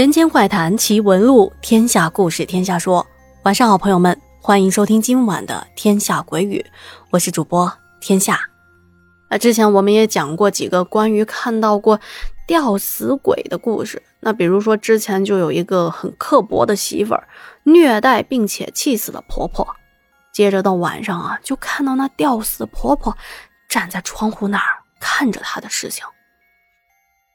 人间怪谈奇闻录，天下故事天下说。晚上好，朋友们，欢迎收听今晚的《天下鬼语》，我是主播天下。啊，之前我们也讲过几个关于看到过吊死鬼的故事。那比如说，之前就有一个很刻薄的媳妇儿虐待并且气死了婆婆，接着到晚上啊，就看到那吊死婆婆站在窗户那儿看着她的事情。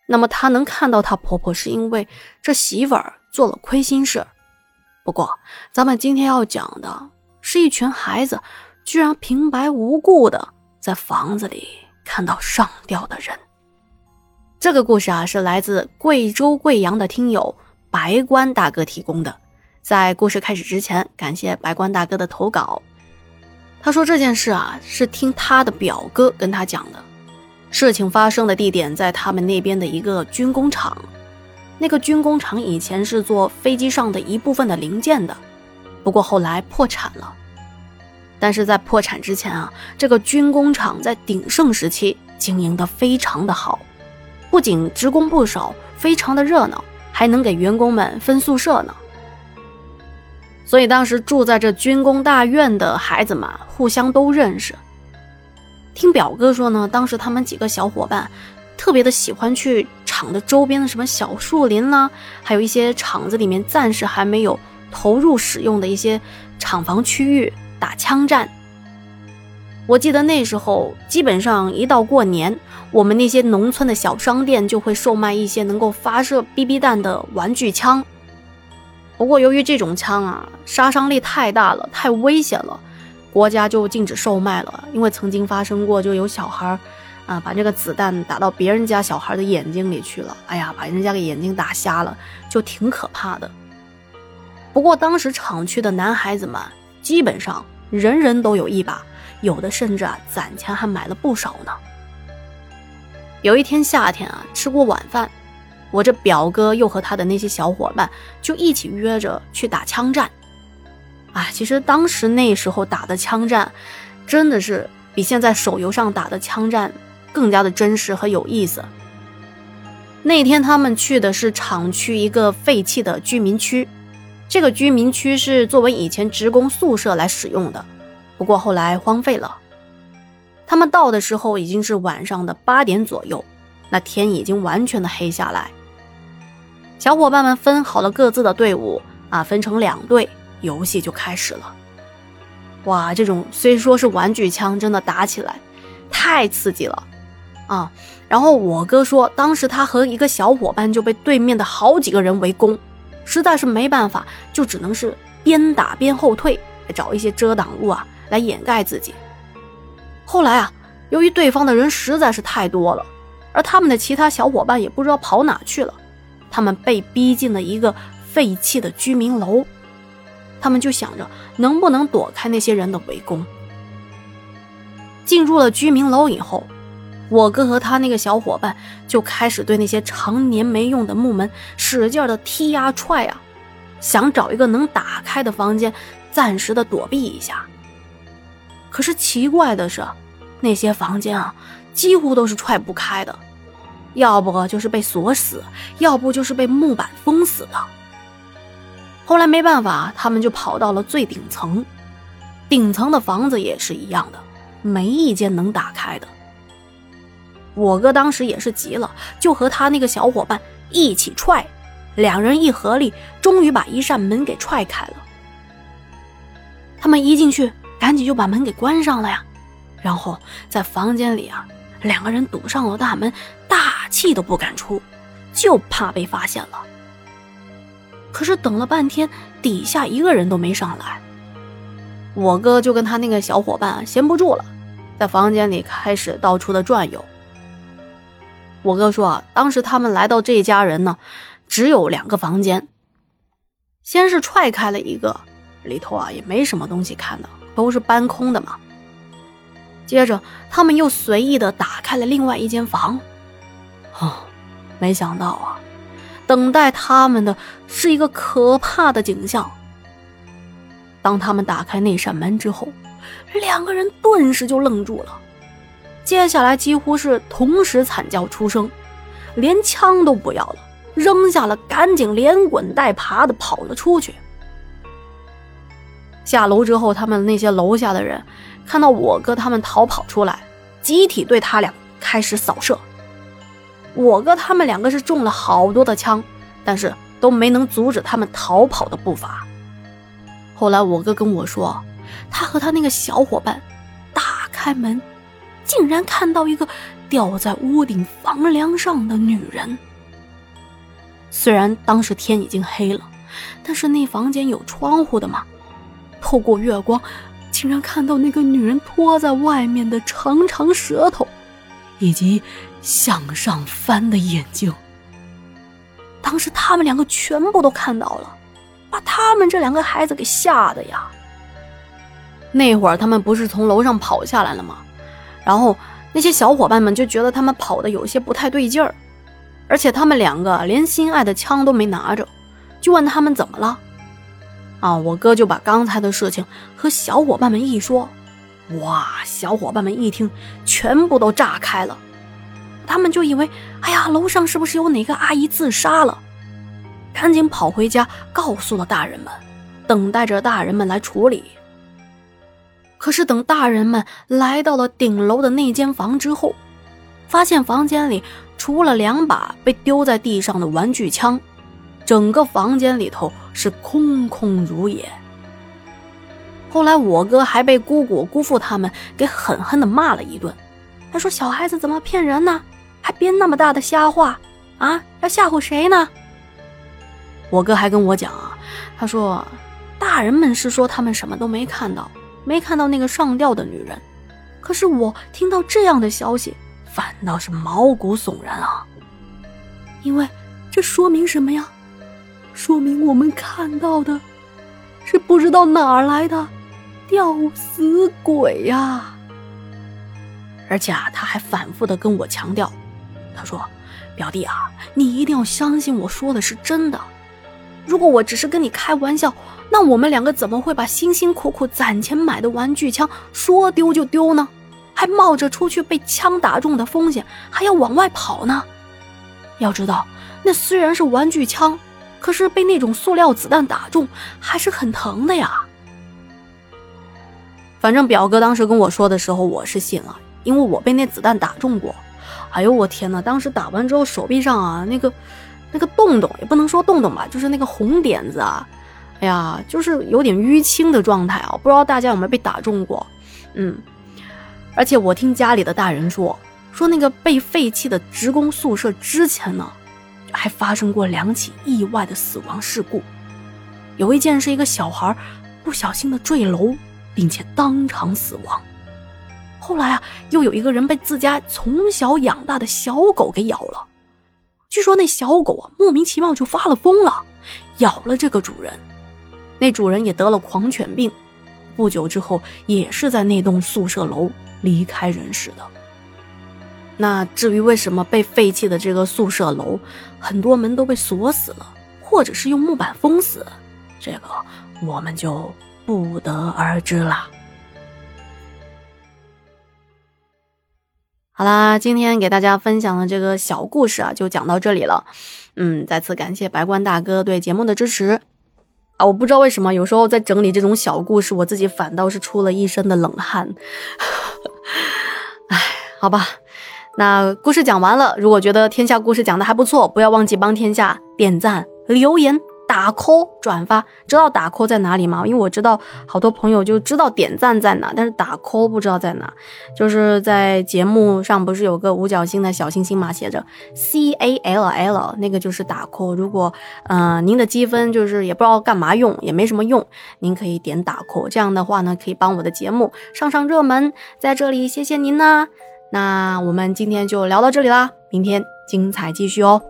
那么她能看到她婆婆，是因为这媳妇儿做了亏心事。不过，咱们今天要讲的是一群孩子居然平白无故的在房子里看到上吊的人。这个故事啊，是来自贵州贵阳的听友白关大哥提供的。在故事开始之前，感谢白关大哥的投稿。他说这件事啊，是听他的表哥跟他讲的。事情发生的地点在他们那边的一个军工厂，那个军工厂以前是做飞机上的一部分的零件的，不过后来破产了。但是在破产之前啊，这个军工厂在鼎盛时期经营的非常的好，不仅职工不少，非常的热闹，还能给员工们分宿舍呢。所以当时住在这军工大院的孩子们互相都认识。听表哥说呢，当时他们几个小伙伴特别的喜欢去厂的周边的什么小树林啦，还有一些厂子里面暂时还没有投入使用的一些厂房区域打枪战。我记得那时候基本上一到过年，我们那些农村的小商店就会售卖一些能够发射 BB 弹的玩具枪。不过由于这种枪啊杀伤力太大了，太危险了。国家就禁止售卖了，因为曾经发生过，就有小孩啊，把这个子弹打到别人家小孩的眼睛里去了，哎呀，把人家给眼睛打瞎了，就挺可怕的。不过当时厂区的男孩子们基本上人人都有一把，有的甚至啊攒钱还买了不少呢。有一天夏天啊，吃过晚饭，我这表哥又和他的那些小伙伴就一起约着去打枪战。啊，其实当时那时候打的枪战，真的是比现在手游上打的枪战更加的真实和有意思。那天他们去的是厂区一个废弃的居民区，这个居民区是作为以前职工宿舍来使用的，不过后来荒废了。他们到的时候已经是晚上的八点左右，那天已经完全的黑下来。小伙伴们分好了各自的队伍啊，分成两队。游戏就开始了，哇！这种虽说是玩具枪，真的打起来太刺激了啊！然后我哥说，当时他和一个小伙伴就被对面的好几个人围攻，实在是没办法，就只能是边打边后退，找一些遮挡物啊来掩盖自己。后来啊，由于对方的人实在是太多了，而他们的其他小伙伴也不知道跑哪去了，他们被逼进了一个废弃的居民楼。他们就想着能不能躲开那些人的围攻。进入了居民楼以后，我哥和他那个小伙伴就开始对那些常年没用的木门使劲的踢呀踹啊，想找一个能打开的房间，暂时的躲避一下。可是奇怪的是，那些房间啊，几乎都是踹不开的，要不就是被锁死，要不就是被木板封死的。后来没办法，他们就跑到了最顶层。顶层的房子也是一样的，没一间能打开的。我哥当时也是急了，就和他那个小伙伴一起踹，两人一合力，终于把一扇门给踹开了。他们一进去，赶紧就把门给关上了呀。然后在房间里啊，两个人堵上了大门，大气都不敢出，就怕被发现了。可是等了半天，底下一个人都没上来。我哥就跟他那个小伙伴闲不住了，在房间里开始到处的转悠。我哥说啊，当时他们来到这家人呢，只有两个房间。先是踹开了一个，里头啊也没什么东西看的，都是搬空的嘛。接着他们又随意的打开了另外一间房，啊，没想到啊。等待他们的是一个可怕的景象。当他们打开那扇门之后，两个人顿时就愣住了，接下来几乎是同时惨叫出声，连枪都不要了，扔下了，赶紧连滚带爬的跑了出去。下楼之后，他们那些楼下的人看到我哥他们逃跑出来，集体对他俩开始扫射。我哥他们两个是中了好多的枪，但是都没能阻止他们逃跑的步伐。后来我哥跟我说，他和他那个小伙伴打开门，竟然看到一个吊在屋顶房梁上的女人。虽然当时天已经黑了，但是那房间有窗户的嘛。透过月光，竟然看到那个女人拖在外面的长长舌头，以及向上翻的眼睛。当时他们两个全部都看到了，把他们这两个孩子给吓的呀。那会儿他们不是从楼上跑下来了吗？然后那些小伙伴们就觉得他们跑的有些不太对劲儿，而且他们两个连心爱的枪都没拿着，就问他们怎么了。啊！我哥就把刚才的事情和小伙伴们一说，哇！小伙伴们一听，全部都炸开了。他们就以为，哎呀，楼上是不是有哪个阿姨自杀了？赶紧跑回家告诉了大人们，等待着大人们来处理。可是等大人们来到了顶楼的那间房之后，发现房间里除了两把被丢在地上的玩具枪。整个房间里头是空空如也。后来我哥还被姑姑、姑父他们给狠狠的骂了一顿。他说：“小孩子怎么骗人呢？还编那么大的瞎话啊？要吓唬谁呢？”我哥还跟我讲啊，他说：“大人们是说他们什么都没看到，没看到那个上吊的女人。可是我听到这样的消息，反倒是毛骨悚然啊。因为这说明什么呀？”说明我们看到的，是不知道哪儿来的吊死鬼呀！而且啊，他还反复的跟我强调，他说：“表弟啊，你一定要相信我说的是真的。如果我只是跟你开玩笑，那我们两个怎么会把辛辛苦苦攒钱买的玩具枪说丢就丢呢？还冒着出去被枪打中的风险，还要往外跑呢？要知道，那虽然是玩具枪。”可是被那种塑料子弹打中，还是很疼的呀。反正表哥当时跟我说的时候，我是信了，因为我被那子弹打中过。哎呦我天呐，当时打完之后，手臂上啊那个那个洞洞，也不能说洞洞吧，就是那个红点子啊，哎呀，就是有点淤青的状态啊。不知道大家有没有被打中过？嗯，而且我听家里的大人说，说那个被废弃的职工宿舍之前呢。还发生过两起意外的死亡事故，有一件是一个小孩不小心的坠楼，并且当场死亡。后来啊，又有一个人被自家从小养大的小狗给咬了。据说那小狗啊，莫名其妙就发了疯了，咬了这个主人。那主人也得了狂犬病，不久之后也是在那栋宿舍楼离开人世的。那至于为什么被废弃的这个宿舍楼很多门都被锁死了，或者是用木板封死，这个我们就不得而知了。好啦，今天给大家分享的这个小故事啊，就讲到这里了。嗯，再次感谢白关大哥对节目的支持啊！我不知道为什么，有时候在整理这种小故事，我自己反倒是出了一身的冷汗。哎，好吧。那故事讲完了，如果觉得天下故事讲的还不错，不要忘记帮天下点赞、留言、打 call、转发。知道打 call 在哪里吗？因为我知道好多朋友就知道点赞在哪，但是打 call 不知道在哪。就是在节目上不是有个五角星的小星星嘛，写着 C A L L，那个就是打 call。如果嗯您的积分就是也不知道干嘛用，也没什么用，您可以点打 call，这样的话呢可以帮我的节目上上热门。在这里谢谢您呢。那我们今天就聊到这里啦，明天精彩继续哦。